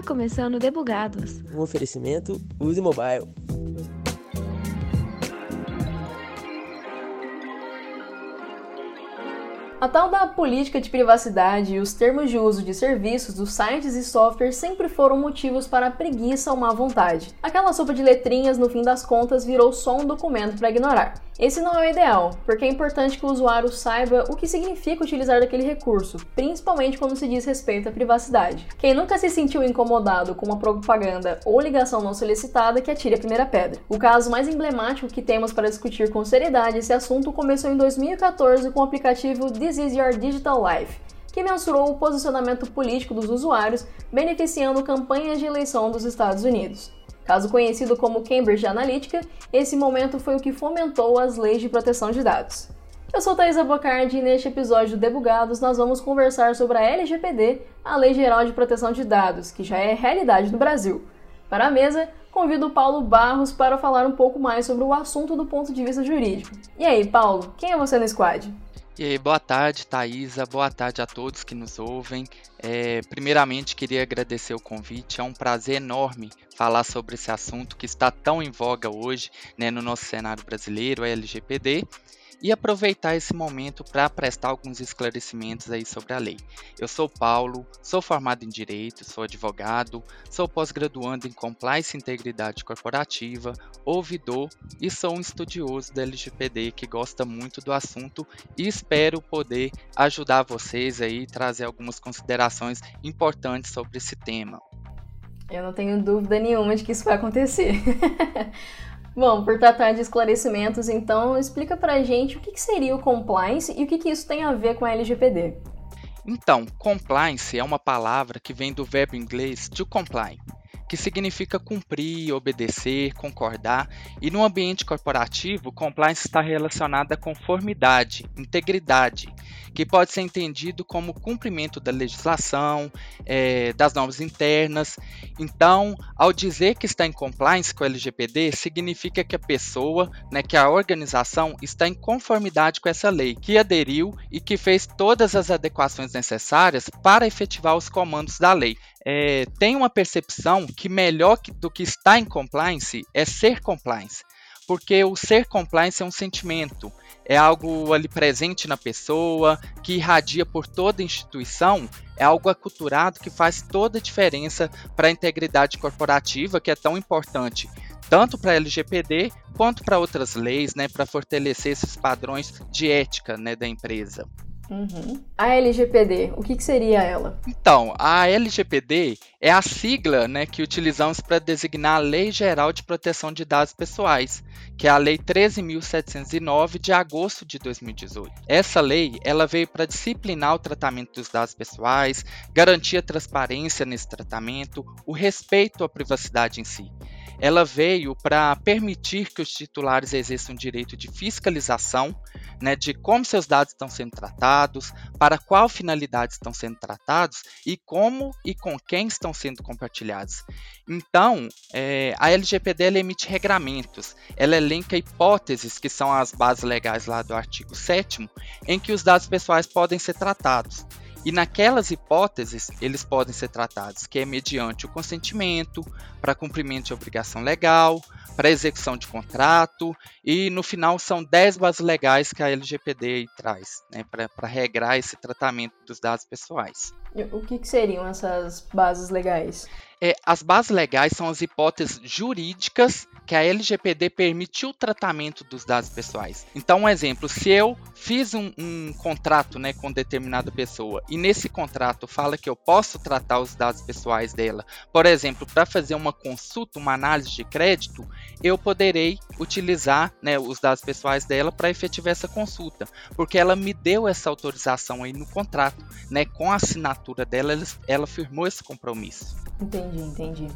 Está começando Debugados. Um oferecimento Use Mobile. A tal da política de privacidade e os termos de uso de serviços dos sites e softwares sempre foram motivos para a preguiça ou má vontade. Aquela sopa de letrinhas, no fim das contas, virou só um documento para ignorar. Esse não é o ideal, porque é importante que o usuário saiba o que significa utilizar daquele recurso, principalmente quando se diz respeito à privacidade. Quem nunca se sentiu incomodado com uma propaganda ou ligação não solicitada que atire a primeira pedra. O caso mais emblemático que temos para discutir com seriedade esse assunto começou em 2014 com o aplicativo This Is Your Digital Life, que mensurou o posicionamento político dos usuários, beneficiando campanhas de eleição dos Estados Unidos. Caso conhecido como Cambridge Analytica, esse momento foi o que fomentou as leis de proteção de dados. Eu sou Thaisa Bocardi e neste episódio do Debugados nós vamos conversar sobre a LGPD, a Lei Geral de Proteção de Dados, que já é realidade no Brasil. Para a mesa, convido o Paulo Barros para falar um pouco mais sobre o assunto do ponto de vista jurídico. E aí, Paulo, quem é você no squad? E boa tarde, Thaisa. Boa tarde a todos que nos ouvem. É, primeiramente, queria agradecer o convite. É um prazer enorme falar sobre esse assunto que está tão em voga hoje né, no nosso cenário brasileiro, a LGPD e aproveitar esse momento para prestar alguns esclarecimentos aí sobre a lei. Eu sou Paulo, sou formado em Direito, sou advogado, sou pós-graduando em Compliance e Integridade Corporativa, ouvidor e sou um estudioso da LGPD que gosta muito do assunto e espero poder ajudar vocês aí trazer algumas considerações importantes sobre esse tema. Eu não tenho dúvida nenhuma de que isso vai acontecer. Bom, por tratar de esclarecimentos, então explica pra gente o que, seria o compliance e o que, que isso tem a ver com a LGPD. Então, compliance é uma palavra que vem do verbo inglês to comply, que significa cumprir, obedecer, concordar, e no ambiente corporativo, compliance está relacionada à conformidade, integridade, que pode ser entendido como cumprimento da legislação, é, das normas internas. Então, ao dizer que está em compliance com o LGPD, significa que a pessoa, né, que a organização está em conformidade com essa lei, que aderiu e que fez todas as adequações necessárias para efetivar os comandos da lei é, tem uma percepção que melhor do que estar em compliance é ser compliance. Porque o ser compliance é um sentimento, é algo ali presente na pessoa, que irradia por toda a instituição, é algo aculturado que faz toda a diferença para a integridade corporativa, que é tão importante, tanto para a LGPD quanto para outras leis, né, para fortalecer esses padrões de ética né, da empresa. Uhum. A LGPD, o que, que, seria ela? Então, a LGPD é a sigla né, que utilizamos para designar a Lei Geral de Proteção de Dados Pessoais, que é a Lei 13.709 de agosto de 2018. Essa lei ela veio para disciplinar o tratamento dos dados pessoais, garantir a transparência nesse tratamento, o respeito à privacidade em si ela veio para permitir que os titulares exerçam direito de fiscalização, né, de como seus dados estão sendo tratados, para qual finalidade estão sendo tratados e como e com quem estão sendo compartilhados. Então, é, a LGPD emite regramentos, ela elenca hipóteses, que são as bases legais lá do artigo 7 em que os dados pessoais podem ser tratados. E naquelas hipóteses, eles podem ser tratados que é mediante o consentimento, para cumprimento de obrigação legal, para execução de contrato, e no final são 10 bases legais que a LGPD traz, né, para regrar esse tratamento dos dados pessoais. O que, que seriam essas bases legais? É, as bases legais são as hipóteses jurídicas que a LGPD permite o tratamento dos dados pessoais. Então, um exemplo, se eu fiz um, um, contrato né, com determinada pessoa e nesse contrato fala que eu posso tratar os dados pessoais dela, por exemplo, para fazer uma consulta, uma análise de crédito, eu poderei utilizar né, os dados pessoais dela para efetivar essa consulta, porque ela me deu essa autorização aí no contrato, né, com a assinatura dela, ela, ela firmou esse compromisso. Entendi, entendi.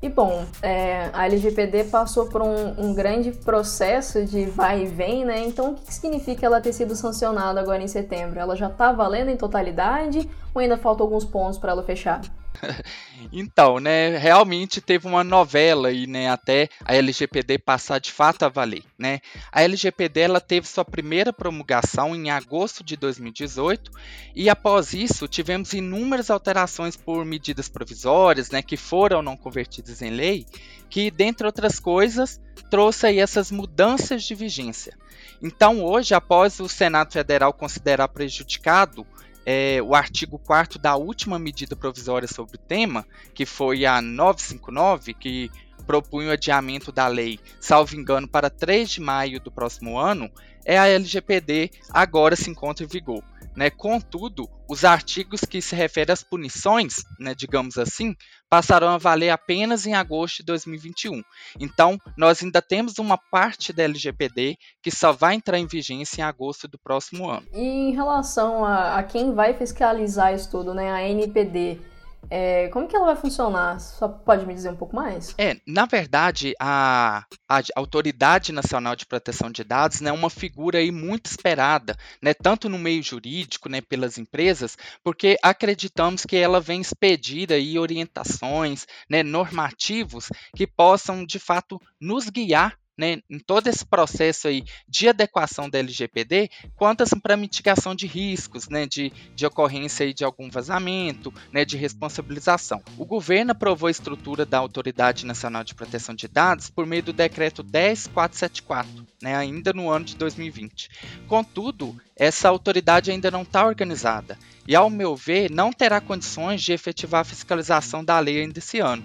E bom, é, a LGPD passou por um, um, grande processo de vai e vem, né? Então, o que significa ela ter sido sancionada agora em setembro? Ela já está valendo em totalidade ou ainda faltam alguns pontos para ela fechar? então, né, realmente teve uma novela aí, né, até a LGPD passar de fato a valer, né? A LGPD ela teve sua primeira promulgação em agosto de 2018 e após isso tivemos inúmeras alterações por medidas provisórias, né, que foram não convertidas em lei, que dentre outras coisas trouxe aí essas mudanças de vigência. Então, hoje, após o Senado Federal considerar prejudicado é, o artigo 4 da última medida provisória sobre o tema, que foi a 959, que propunha o adiamento da lei, salvo engano, para 3 de maio do próximo ano, é a LGPD agora se encontra em vigor. Né? Contudo, os artigos que se referem às punições, né, digamos assim, passarão a valer apenas em agosto de 2021. Então, nós ainda temos uma parte da LGPD que só vai entrar em vigência em agosto do próximo ano. E em relação a, a quem vai fiscalizar isso tudo, né, a NPD, é, como que ela vai funcionar? Só pode me dizer um pouco mais? É, na verdade, a, a Autoridade Nacional de Proteção de Dados é né, uma figura aí muito esperada, né, tanto no meio jurídico, né, pelas empresas, porque acreditamos que ela vem expedir aí orientações, né, normativos que possam de fato nos guiar né, em todo esse processo aí de adequação da LGPD, quanto para mitigação de riscos, né, de, de ocorrência aí de algum vazamento, né, de responsabilização. O governo aprovou a estrutura da Autoridade Nacional de Proteção de Dados por meio do decreto 10474, né, ainda no ano de 2020. Contudo, essa autoridade ainda não está organizada e, ao meu ver, não terá condições de efetivar a fiscalização da lei ainda esse ano.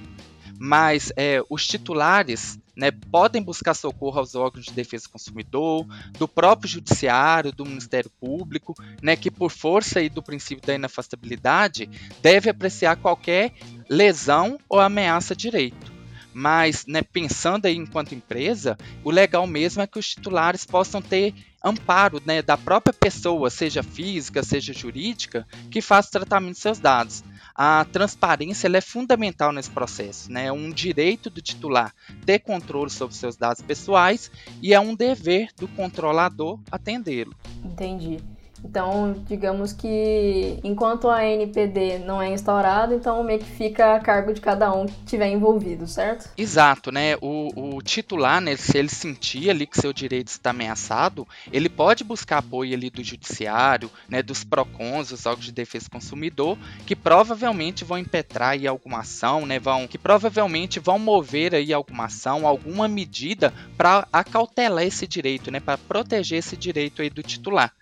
Mas é, os titulares né, podem buscar socorro aos órgãos de defesa do consumidor, do próprio judiciário, do Ministério Público, né, que por força aí do princípio da inafastabilidade deve apreciar qualquer lesão ou ameaça a direito. Mas, né, pensando aí enquanto empresa, o legal mesmo é que os titulares possam ter amparo né, da própria pessoa, seja física, seja jurídica, que faz tratamento de seus dados a transparência é fundamental nesse processo. Né? É um direito do titular ter controle sobre seus dados pessoais e é um dever do controlador atendê-lo. Entendi. Então, digamos que enquanto a NPD não é instaurada, então meio que fica a cargo de cada um que estiver envolvido, certo? Exato, né? O, o titular, né, se ele sentir ali que seu direito está ameaçado, ele pode buscar apoio ali do judiciário, né, dos PROCONs, os órgãos de defesa do consumidor, que provavelmente vão impetrar aí alguma ação, né, vão, que provavelmente vão mover aí alguma ação, alguma medida para acautelar esse direito, né, para proteger esse direito aí do titular.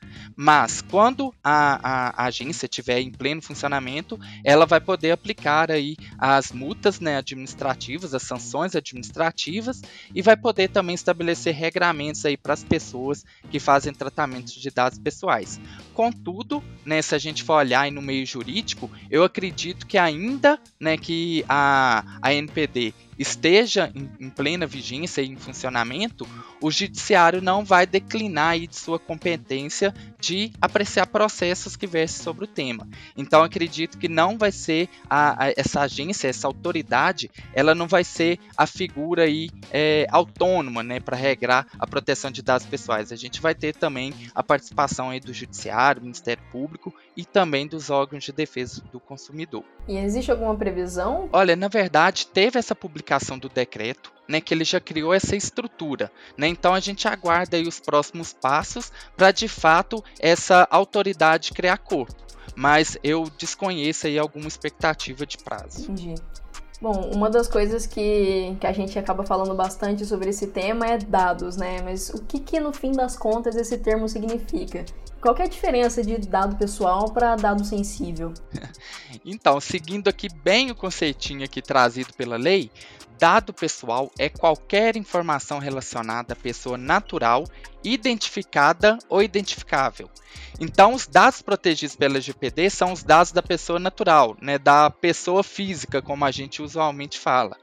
Mas quando a, a, a, agência estiver em pleno funcionamento, ela vai poder aplicar aí as multas né, administrativas, as sanções administrativas e vai poder também estabelecer regramentos aí para as pessoas que fazem tratamentos de dados pessoais. Contudo, né, se a gente for olhar no meio jurídico, eu acredito que ainda né, que a, a NPD esteja em, em, plena vigência e em funcionamento, o judiciário não vai declinar de sua competência de apreciar processos que versem sobre o tema. Então acredito que não vai ser a, a, essa agência, essa autoridade, ela não vai ser a figura aí, é, autônoma né, para regrar a proteção de dados pessoais. A gente vai ter também a participação aí do judiciário, Ministério Público e também dos órgãos de defesa do consumidor. E existe alguma previsão? Olha, na verdade, teve essa publicação do decreto, né, que ele já criou essa estrutura, né? Então a gente aguarda aí os próximos passos para de fato essa autoridade criar corpo. Mas eu desconheço aí alguma expectativa de prazo. Entendi. Bom, uma das coisas que, que a gente acaba falando bastante sobre esse tema é dados, né? Mas o que, que no fim das contas esse termo significa? Qual é a diferença de dado pessoal para dado sensível? então, seguindo aqui bem o conceitinho aqui trazido pela lei, dado pessoal é qualquer informação relacionada à pessoa natural, identificada ou identificável. Então, os dados protegidos pela LGPD são os dados da pessoa natural, né, da pessoa física, como a gente usualmente fala.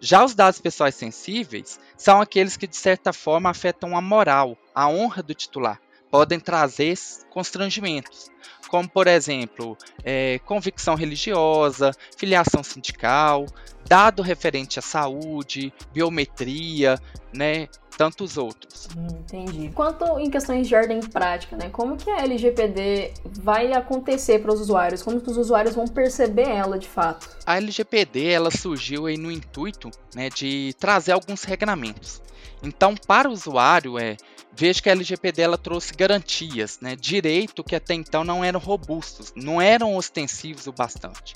Já os dados pessoais sensíveis são aqueles que, de certa forma, afetam a moral, a honra do titular, podem trazer constrangimentos, como, por exemplo, é, convicção religiosa, filiação sindical, dado referente à saúde, biometria, né, tantos outros. Hum, entendi. Quanto em questões de ordem prática, né? Como que a LGPD vai acontecer para os usuários? Como que os usuários vão perceber ela de fato? A LGPD ela surgiu aí no intuito né, de trazer alguns regramentos. Então, para o usuário, é, veja que a LGPD ela trouxe garantias, né, direito que até então não eram robustos, não eram ostensivos o bastante.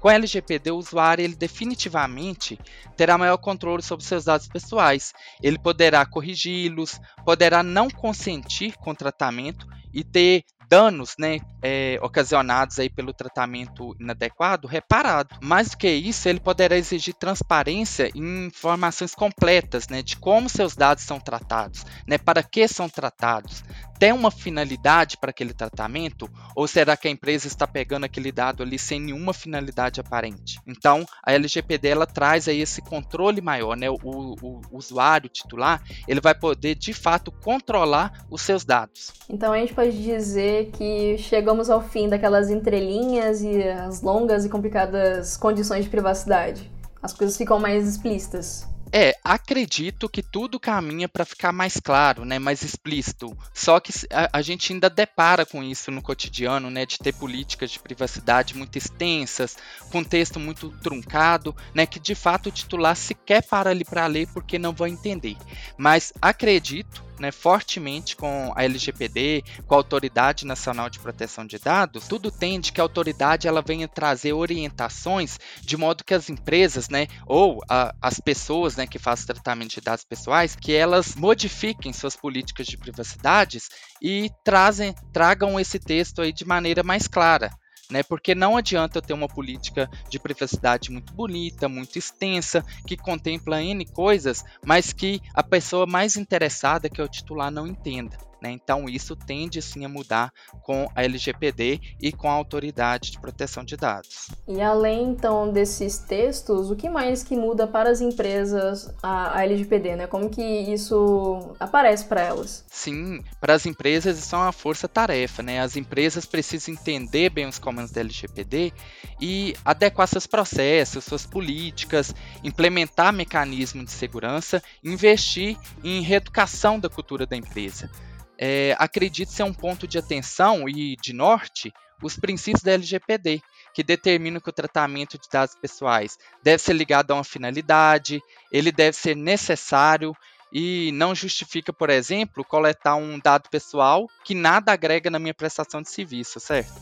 Com a LGPD, o usuário ele definitivamente terá maior controle sobre seus dados pessoais. Ele poderá corrigi-los, poderá não consentir com tratamento e ter danos né, é, ocasionados aí pelo tratamento inadequado reparado. Mais do que isso, ele poderá exigir transparência em informações completas né, de como seus dados são tratados, né, para que são tratados. Tem uma finalidade para aquele tratamento? Ou será que a empresa está pegando aquele dado ali sem nenhuma finalidade aparente? Então, a LGPD ela traz aí esse controle maior, né? O, o usuário titular ele vai poder de fato controlar os seus dados. Então a gente pode dizer que chegamos ao fim daquelas entrelinhas e as longas e complicadas condições de privacidade. As coisas ficam mais explícitas. É, acredito que tudo caminha para ficar mais claro, né, mais explícito. Só que a, a, gente ainda depara com isso no cotidiano, né, de ter políticas de privacidade muito extensas, com texto muito truncado, né, que de fato o titular sequer para ali para ler porque não vai entender. Mas acredito né, fortemente com a LGPD, com a Autoridade Nacional de Proteção de Dados, tudo tende que a autoridade ela venha trazer orientações de modo que as empresas, né, ou a, as pessoas, né, que fazem tratamento de dados pessoais, que elas modifiquem suas políticas de privacidade e trazem, tragam esse texto aí de maneira mais clara né? Porque não adianta eu ter uma política de privacidade muito bonita, muito extensa, que contempla N coisas, mas que a pessoa mais interessada, que é o titular, não entenda. Né? Então, isso tende sim a mudar com a LGPD e com a Autoridade de Proteção de Dados. E além então desses textos, o que mais que muda para as empresas a, a LGPD? Né? Como que isso aparece para elas? Sim, para as empresas isso é uma força-tarefa. Né? As empresas precisam entender bem os comandos da LGPD e adequar seus processos, suas políticas, implementar mecanismos de segurança, investir em reeducação da cultura da empresa é, acredito ser um ponto de atenção e de norte os princípios da LGPD, que determinam que o tratamento de dados pessoais deve ser ligado a uma finalidade, ele deve ser necessário e não justifica, por exemplo, coletar um dado pessoal que nada agrega na minha prestação de serviço, certo?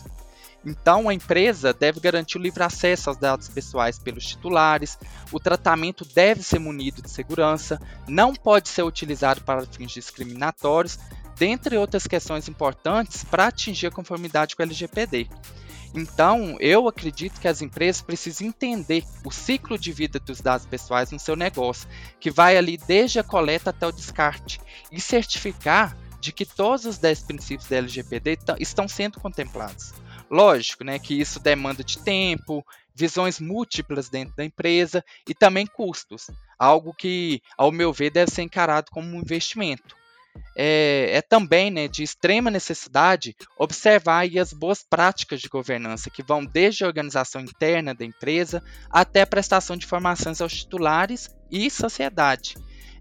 Então, a empresa deve garantir o livre acesso aos dados pessoais pelos titulares, o tratamento deve ser munido de segurança, não pode ser utilizado para fins discriminatórios dentre outras questões importantes para atingir a conformidade com o LGPD. Então, eu acredito que as empresas precisam entender o ciclo de vida dos dados pessoais no seu negócio, que vai ali desde a coleta até o descarte, e certificar de que todos os 10 princípios da LGPD estão sendo contemplados. Lógico, né, que isso demanda de tempo, visões múltiplas dentro da empresa e também custos, algo que, ao meu ver, deve ser encarado como um investimento é, é também né, de extrema necessidade observar as boas práticas de governança, que vão desde a organização interna da empresa até a prestação de informações aos titulares e sociedade.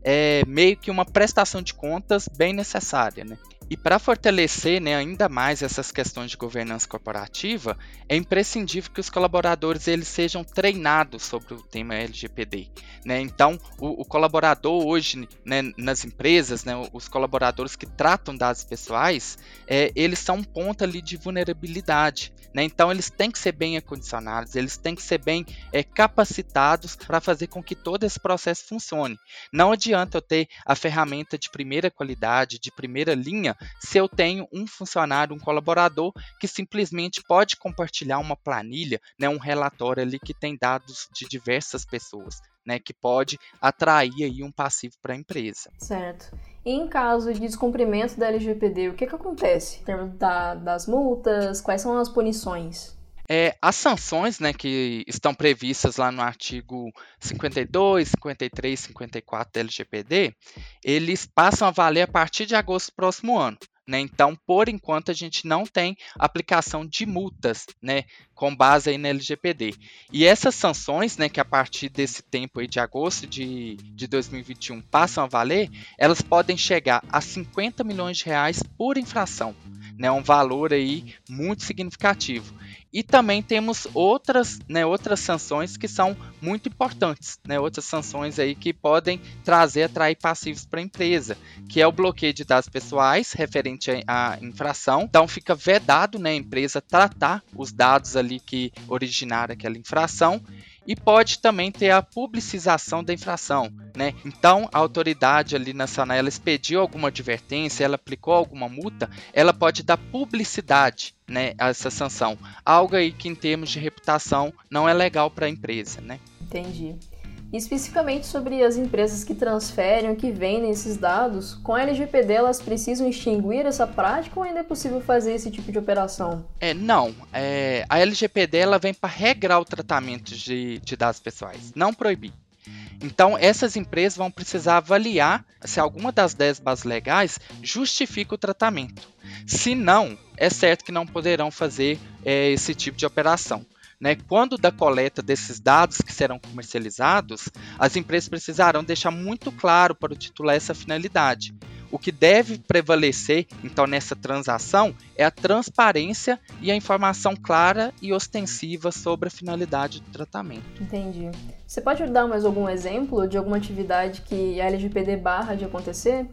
É meio que uma prestação de contas bem necessária. Né? E para fortalecer né, ainda mais essas questões de governança corporativa, é imprescindível que os colaboradores eles sejam treinados sobre o tema LGPD. Né? Então, o, o, colaborador hoje né, nas empresas, né, os colaboradores que tratam dados pessoais, é, eles são um ponto ali de vulnerabilidade. Né? Então, eles têm que ser bem acondicionados, eles têm que ser bem é, capacitados para fazer com que todo esse processo funcione. Não adianta eu ter a ferramenta de primeira qualidade, de primeira linha, se eu tenho um funcionário, um colaborador que simplesmente pode compartilhar uma planilha, né, um relatório ali que tem dados de diversas pessoas. Né, que pode atrair aí um passivo para a empresa. Certo. E em caso de descumprimento da LGPD, o que, que acontece? Em termos da, das multas, quais são as punições? É, as sanções né, que estão previstas lá no artigo 52, 53, 54 da LGPD, eles passam a valer a partir de agosto do próximo ano. Né? Então, por enquanto, a gente não tem aplicação de multas né, com base aí na LGPD. E essas sanções, né, que a partir desse tempo aí de agosto de, de 2021 passam a valer, elas podem chegar a 50 milhões de reais por infração. Né, um valor aí muito significativo. E também temos outras, né, outras sanções que são muito importantes, né, outras sanções aí que podem trazer, atrair passivos para a empresa, que é o bloqueio de dados pessoais referente à infração. Então fica vedado né, a empresa tratar os dados ali que originaram aquela infração e pode também ter a publicização da infração, né? Então, a autoridade ali nacional, ela expediu alguma advertência, ela aplicou alguma multa, ela pode dar publicidade, né, a essa sanção. Algo aí que em termos de reputação não é legal para a empresa, né? Entendi. Especificamente sobre as empresas que transferem, que vendem esses dados, com a LGPD elas precisam extinguir essa prática ou ainda é possível fazer esse tipo de operação? É, não. É, a LGPD ela vem para regrar o tratamento de, de dados pessoais, não proibir. Então, essas empresas vão precisar avaliar se alguma das 10 bases legais justifica o tratamento. Se não, é certo que não poderão fazer é, esse tipo de operação. Né? Quando da coleta desses dados que serão comercializados, as empresas precisarão deixar muito claro para o titular essa finalidade. O que deve prevalecer, então, nessa transação é a transparência e a informação clara e ostensiva sobre a finalidade do tratamento. Entendi. Você pode dar mais algum exemplo de alguma atividade que a LGPD barra de acontecer?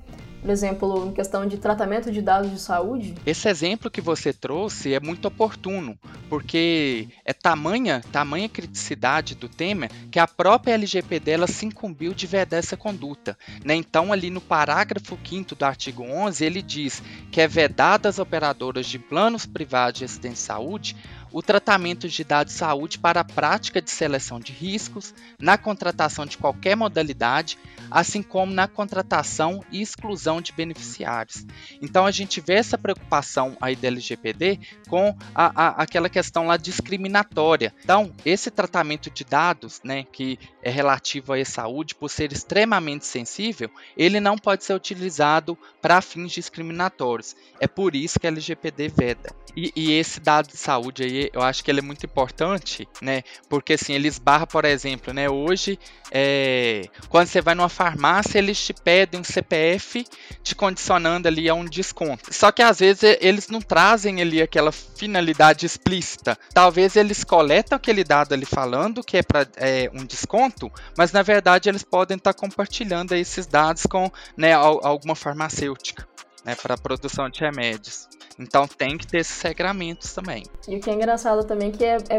Por exemplo, em questão de tratamento de dados de saúde? Esse exemplo que você trouxe é muito oportuno, porque é tamanha, tamanha criticidade do tema que a própria LGPD se incumbiu de vedar essa conduta. Né? Então, ali no parágrafo 5 do artigo 11, ele diz que é vedada às operadoras de planos privados de assistência de saúde o tratamento de dados de saúde para a prática de seleção de riscos, na contratação de qualquer modalidade, assim como na contratação e exclusão de beneficiários. Então a gente vê essa preocupação aí da LGPD com a, a, aquela questão lá discriminatória. Então, esse tratamento de dados, né, que é relativo à saúde, por ser extremamente sensível, ele não pode ser utilizado para fins discriminatórios. É por isso que a LGPD veda. E, e esse dado de saúde aí eu acho que ele é muito importante, né? Porque assim, ele esbarra, por exemplo, né? Hoje, é, quando você vai numa farmácia, eles te pedem um CPF te condicionando ali a um desconto. Só que às vezes eles não trazem ali aquela finalidade explícita. Talvez eles coletam aquele dado ali falando que é para é, um desconto, mas na verdade eles podem estar tá compartilhando esses dados com né, alguma farmacêutica. Né, para a produção de remédios. Então tem que ter esses regramentos também. E o que é engraçado também que é, é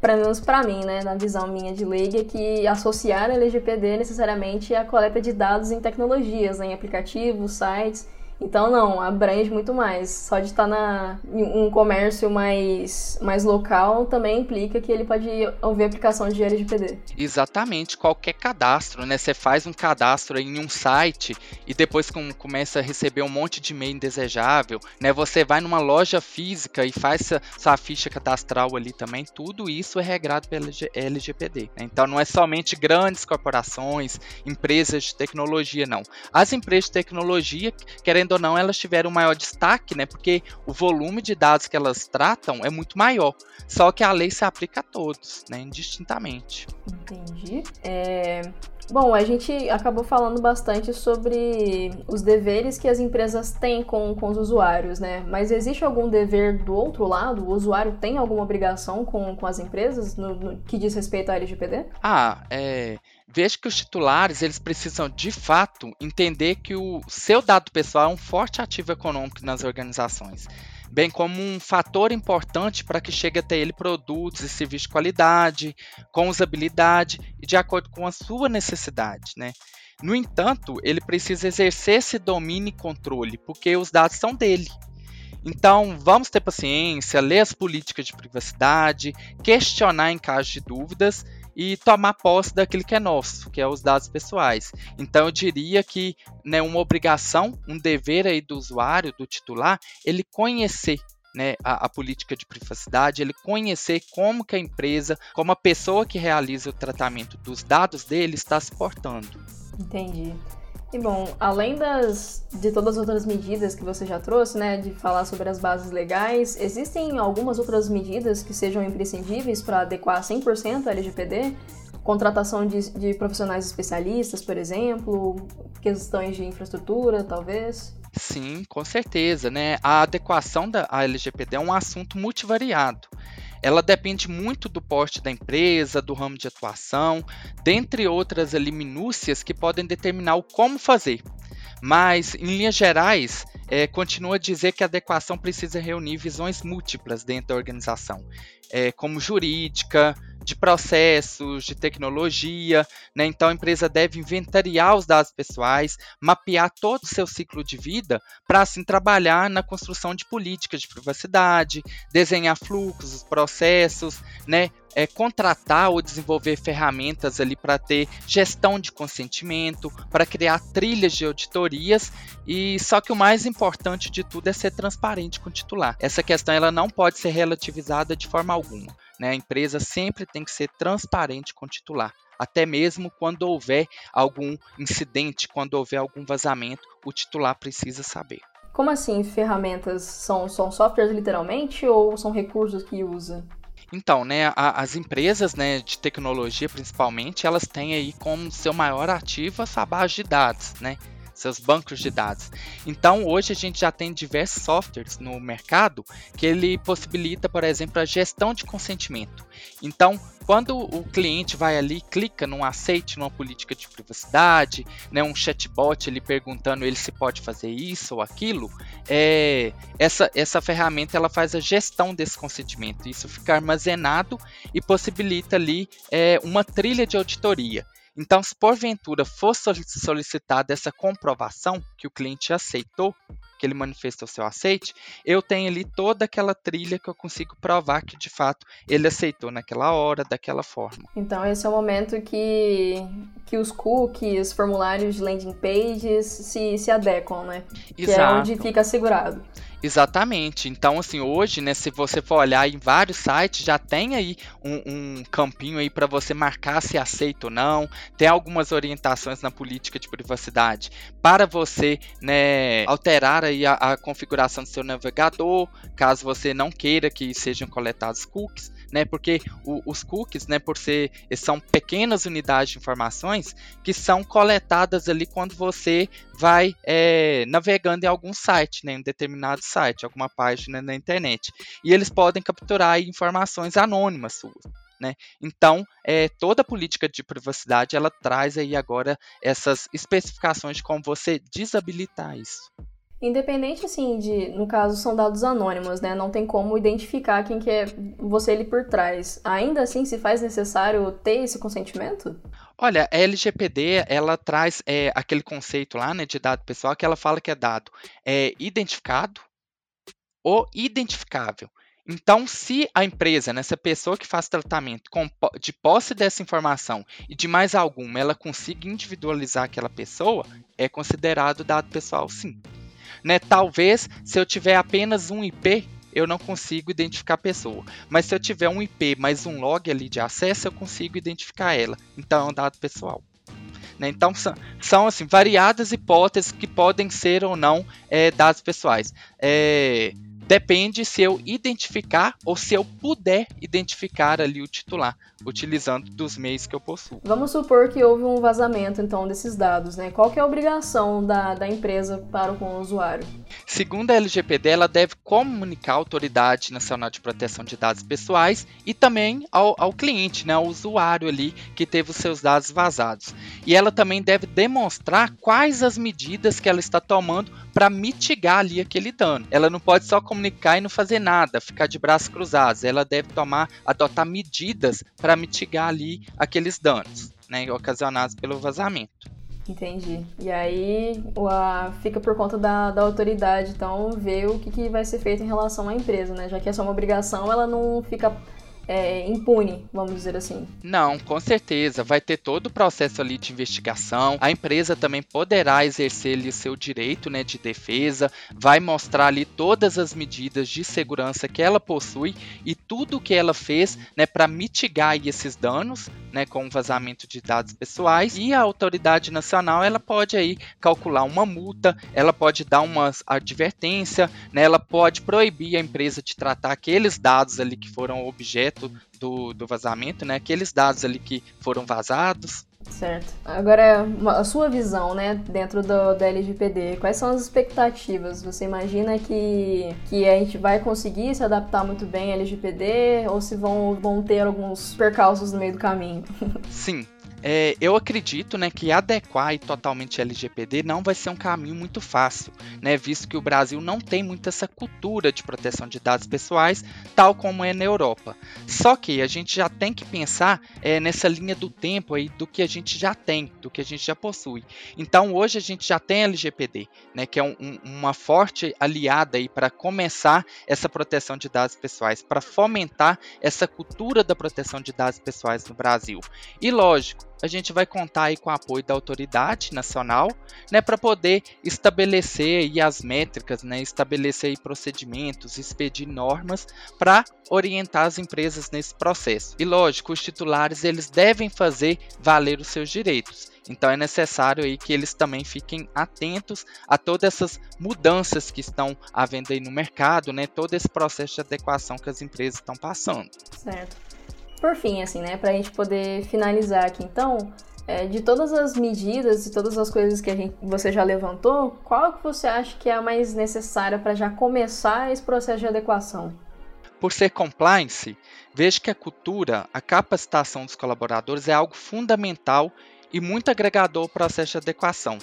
pelo menos para mim, né, na visão minha de leiga, é que associar a LGPD necessariamente é a coleta de dados em tecnologias, né, em aplicativos, sites então, não, abrange muito mais. Só de estar na, em um comércio mais, mais local também implica que ele pode a aplicação de LGPD. Exatamente, qualquer cadastro, né? Você faz um cadastro em um site e depois com, começa a receber um monte de e-mail indesejável, né? Você vai numa loja física e faz sua ficha cadastral ali também, tudo isso é regrado pela LGPD. Né? Então, não é somente grandes corporações, empresas de tecnologia, não. As empresas de tecnologia, querendo ou não, elas tiveram um maior destaque, né? Porque o volume de dados que elas tratam é muito maior. Só que a lei se aplica a todos, né? Indistintamente. Entendi. É... Bom, a gente acabou falando bastante sobre os deveres que as empresas têm com, com os usuários, né? Mas existe algum dever do outro lado? O usuário tem alguma obrigação com, com as empresas no, no que diz respeito à LGPD? Ah, é. Veja que os titulares eles precisam de fato entender que o seu dado pessoal é um forte ativo econômico nas organizações, bem como um fator importante para que chegue até ele produtos e serviços de qualidade, com usabilidade e de acordo com a sua necessidade, né? No entanto, ele precisa exercer esse domínio e controle, porque os dados são dele. Então, vamos ter paciência, ler as políticas de privacidade, questionar em caso de dúvidas e tomar posse daquilo que é nosso, que é os dados pessoais. Então eu diria que né, uma obrigação, um dever aí do usuário, do titular, ele conhecer né, a, a, política de privacidade, ele conhecer como que a empresa, como a pessoa que realiza o tratamento dos dados dele está se portando. Entendi. E bom, além das, de todas as outras medidas que você já trouxe, né, de falar sobre as bases legais, existem algumas outras medidas que sejam imprescindíveis para adequar 100% a LGPD? Contratação de, de profissionais especialistas, por exemplo, questões de infraestrutura, talvez? Sim, com certeza, né? A adequação da LGPD é um assunto multivariado. Ela depende muito do porte da empresa, do ramo de atuação, dentre outras ali, minúcias que podem determinar o como fazer. Mas, em linhas gerais, é, continua a dizer que a adequação precisa reunir visões múltiplas dentro da organização, é, como jurídica, de processos, de tecnologia, né? Então a empresa deve inventariar os dados pessoais, mapear todo o seu ciclo de vida para assim trabalhar na construção de políticas de privacidade, desenhar fluxos, processos, né? É, contratar ou desenvolver ferramentas ali para ter gestão de consentimento, para criar trilhas de auditorias e só que o mais importante de tudo é ser transparente com o titular. Essa questão ela não pode ser relativizada de forma alguma. Né? A empresa sempre tem que ser transparente com o titular. Até mesmo quando houver algum incidente, quando houver algum vazamento, o titular precisa saber. Como assim ferramentas? São, são softwares literalmente ou são recursos que usa? Então, né, a, as empresas né, de tecnologia, principalmente, elas têm aí como seu maior ativo a sua base de dados, né? Seus bancos de dados. Então, hoje a gente já tem diversos softwares no mercado que ele possibilita, por exemplo, a gestão de consentimento. Então, quando o cliente vai ali, clica num aceite, numa política de privacidade, né, um chatbot ele perguntando ele se pode fazer isso ou aquilo, é, essa, essa ferramenta ela faz a gestão desse consentimento. Isso fica armazenado e possibilita ali é, uma trilha de auditoria. Então, se porventura for solicitada essa comprovação que o cliente aceitou, que ele manifestou seu aceite, eu tenho ali toda aquela trilha que eu consigo provar que de fato ele aceitou naquela hora, daquela forma. Então esse é o momento que, que os cookies, formulários de landing pages se, se adequam, né? Exato. Que é onde fica assegurado. Exatamente. Então, assim, hoje, né, se você for olhar em vários sites, já tem aí um, um campinho aí para você marcar se aceita ou não. Tem algumas orientações na política de privacidade para você, né, alterar aí a, a configuração do seu navegador, caso você não queira que sejam coletados cookies né? Porque o, os cookies, né, por ser são pequenas unidades de informações que são coletadas ali quando você vai é, navegando em algum site, né, em um determinado site, alguma página na internet. E eles podem capturar informações anônimas suas. Né? Então, é, toda política de privacidade ela traz aí agora essas especificações de como você desabilitar isso. Independente, assim, de, no caso, são dados anônimos, né? Não tem como identificar quem que é você ali por trás. Ainda assim, se faz necessário ter esse consentimento? Olha, a LGPD, ela traz é, aquele conceito lá, né, de dado pessoal, que ela fala que é dado é, identificado ou identificável. Então, se a empresa, nessa né, pessoa que faz tratamento de posse dessa informação e de mais alguma, ela consiga individualizar aquela pessoa, é considerado dado pessoal, sim. Né? Talvez se eu tiver apenas um IP, eu não consigo identificar a pessoa. Mas se eu tiver um IP mais um log ali de acesso, eu consigo identificar ela. Então é um dado pessoal. Né? Então são, são assim, variadas hipóteses que podem ser ou não é, dados pessoais. É, Depende se eu identificar ou se eu puder identificar ali o titular, utilizando dos meios que eu possuo. Vamos supor que houve um vazamento, então, desses dados, né? Qual que é a obrigação da, da empresa para com o usuário? Segundo a LGPD, ela deve comunicar à Autoridade Nacional de Proteção de Dados Pessoais e também ao, ao cliente, né, ao usuário ali que teve os seus dados vazados. E ela também deve demonstrar quais as medidas que ela está tomando para mitigar ali aquele dano. Ela não pode só comunicar e não fazer nada, ficar de braços cruzados. Ela deve tomar, adotar medidas para mitigar ali aqueles danos, né, ocasionados pelo vazamento. Entendi. E aí a, fica por conta da, da autoridade, então, ver o que, que vai ser feito em relação à empresa, né? Já que é só uma obrigação, ela não fica é, impune, vamos dizer assim. Não, com certeza. Vai ter todo o processo ali de investigação. A empresa também poderá exercer ali seu direito né, de defesa, vai mostrar ali todas as medidas de segurança que ela possui e tudo que ela fez né, para mitigar esses danos né, com vazamento de dados pessoais e a autoridade nacional ela pode aí calcular uma multa, ela pode dar uma advertência, né, ela pode proibir a empresa de tratar aqueles dados ali que foram objeto do, do vazamento, né, aqueles dados ali que foram vazados. Certo. Agora, a sua visão, né, dentro do, da LGPD, quais são as expectativas? Você imagina que, que a gente vai conseguir se adaptar muito bem à LGPD ou se vão, vão ter alguns percalços no meio do caminho? Sim, é, eu acredito né, que adequar totalmente LGPD não vai ser um caminho muito fácil, né, visto que o Brasil não tem muito essa cultura de proteção de dados pessoais, tal como é na Europa. Só que a gente já tem que pensar é, nessa linha do tempo aí do que a gente já tem, do que a gente já possui. Então hoje a gente já tem LGPD, né, que é um, um, uma forte aliada para começar essa proteção de dados pessoais, para fomentar essa cultura da proteção de dados pessoais no Brasil. E lógico, a gente vai contar aí com o apoio da autoridade nacional, né, para poder estabelecer aí as métricas, né, estabelecer aí procedimentos, expedir normas para orientar as empresas nesse processo. E lógico, os titulares eles devem fazer valer os seus direitos. Então é necessário aí que eles também fiquem atentos a todas essas mudanças que estão havendo aí no mercado, né? Todo esse processo de adequação que as empresas estão passando. Certo. Por fim, assim, né, para a gente poder finalizar aqui, então, é, de todas as medidas e todas as coisas que a gente, você já levantou, qual que você acha que é a mais necessária para já começar esse processo de adequação? Por ser compliance, vejo que a cultura, a capacitação dos colaboradores é algo fundamental e muito agregador ao processo de adequação.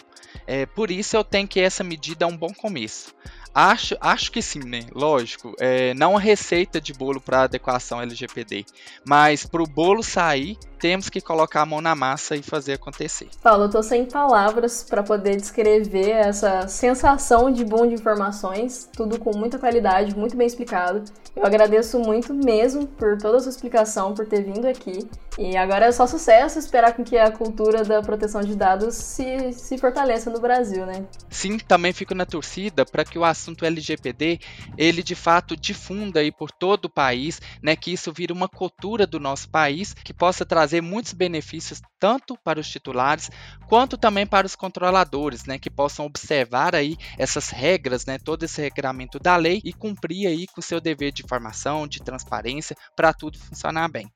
É, por isso eu tenho que essa medida é um bom começo. Acho, acho que sim, né? Lógico. É, não a receita de bolo para adequação LGPD. Mas para o bolo sair, temos que colocar a mão na massa e fazer acontecer. Paulo, eu tô sem palavras para poder descrever essa sensação de boom de informações, tudo com muita qualidade, muito bem explicado. Eu agradeço muito mesmo por toda a sua explicação, por ter vindo aqui. E agora é só sucesso esperar com que a cultura da proteção de dados se, se fortaleça no Brasil, né? Sim, também fico na torcida para que o assunto LGPD ele de fato difunda aí por todo o país, né, que isso vira uma cultura do nosso país que possa trazer muitos benefícios tanto para os titulares quanto também para os controladores, né, que possam observar aí essas regras, né, todo esse regramento da lei e cumprir aí com seu dever de informação, de transparência, para tudo funcionar bem.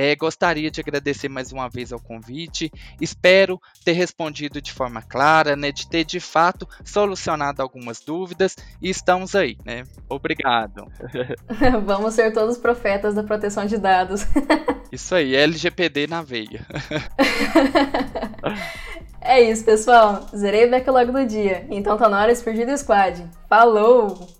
É, gostaria de agradecer mais uma vez ao convite. Espero ter respondido de forma clara, né, de ter de fato solucionado algumas dúvidas e estamos aí, né? Obrigado. Vamos ser todos profetas da proteção de dados. Isso aí, LGPD na veia. é isso, pessoal. Zerei o backlog do dia. Então tá na hora de do squad. Falou!